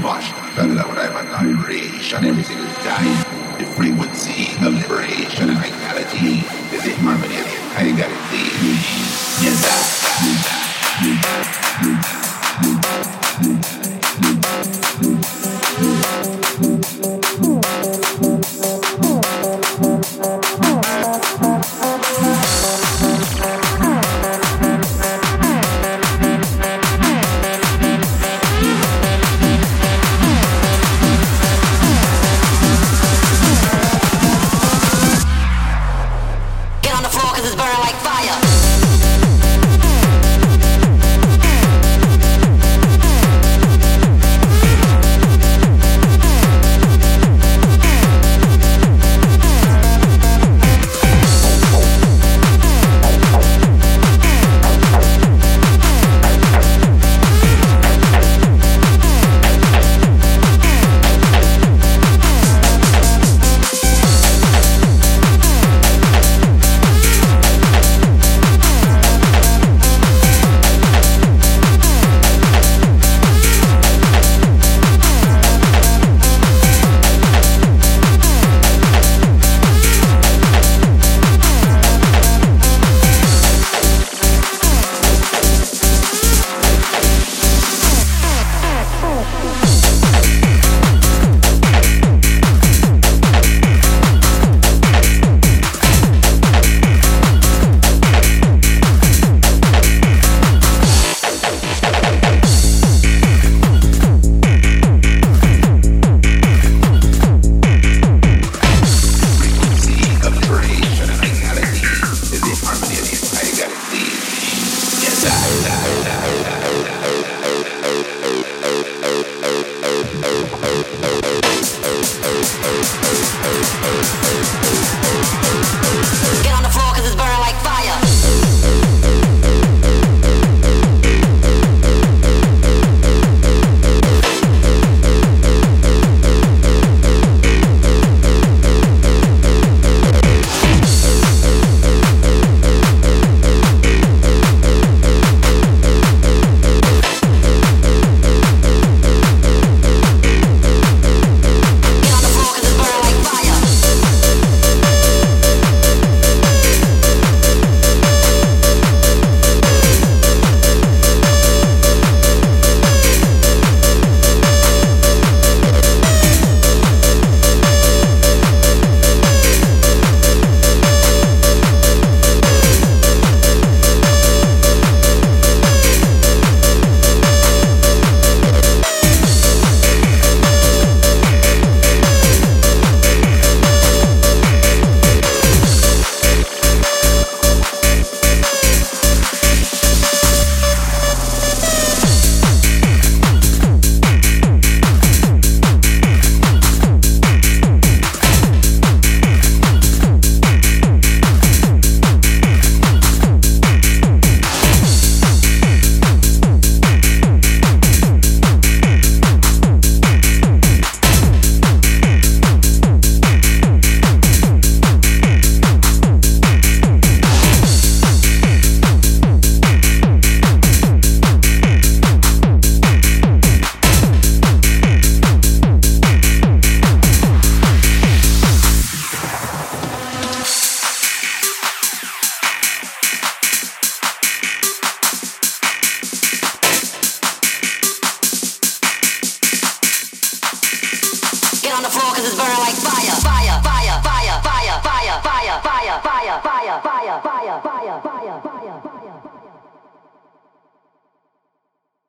brainwashed by the lower vibration. Everything is dying. The frequency of liberation and vitality is in harmony with the entirety. Fire, fire, fire, fire, fire, fire, fire, fire, fire, fire.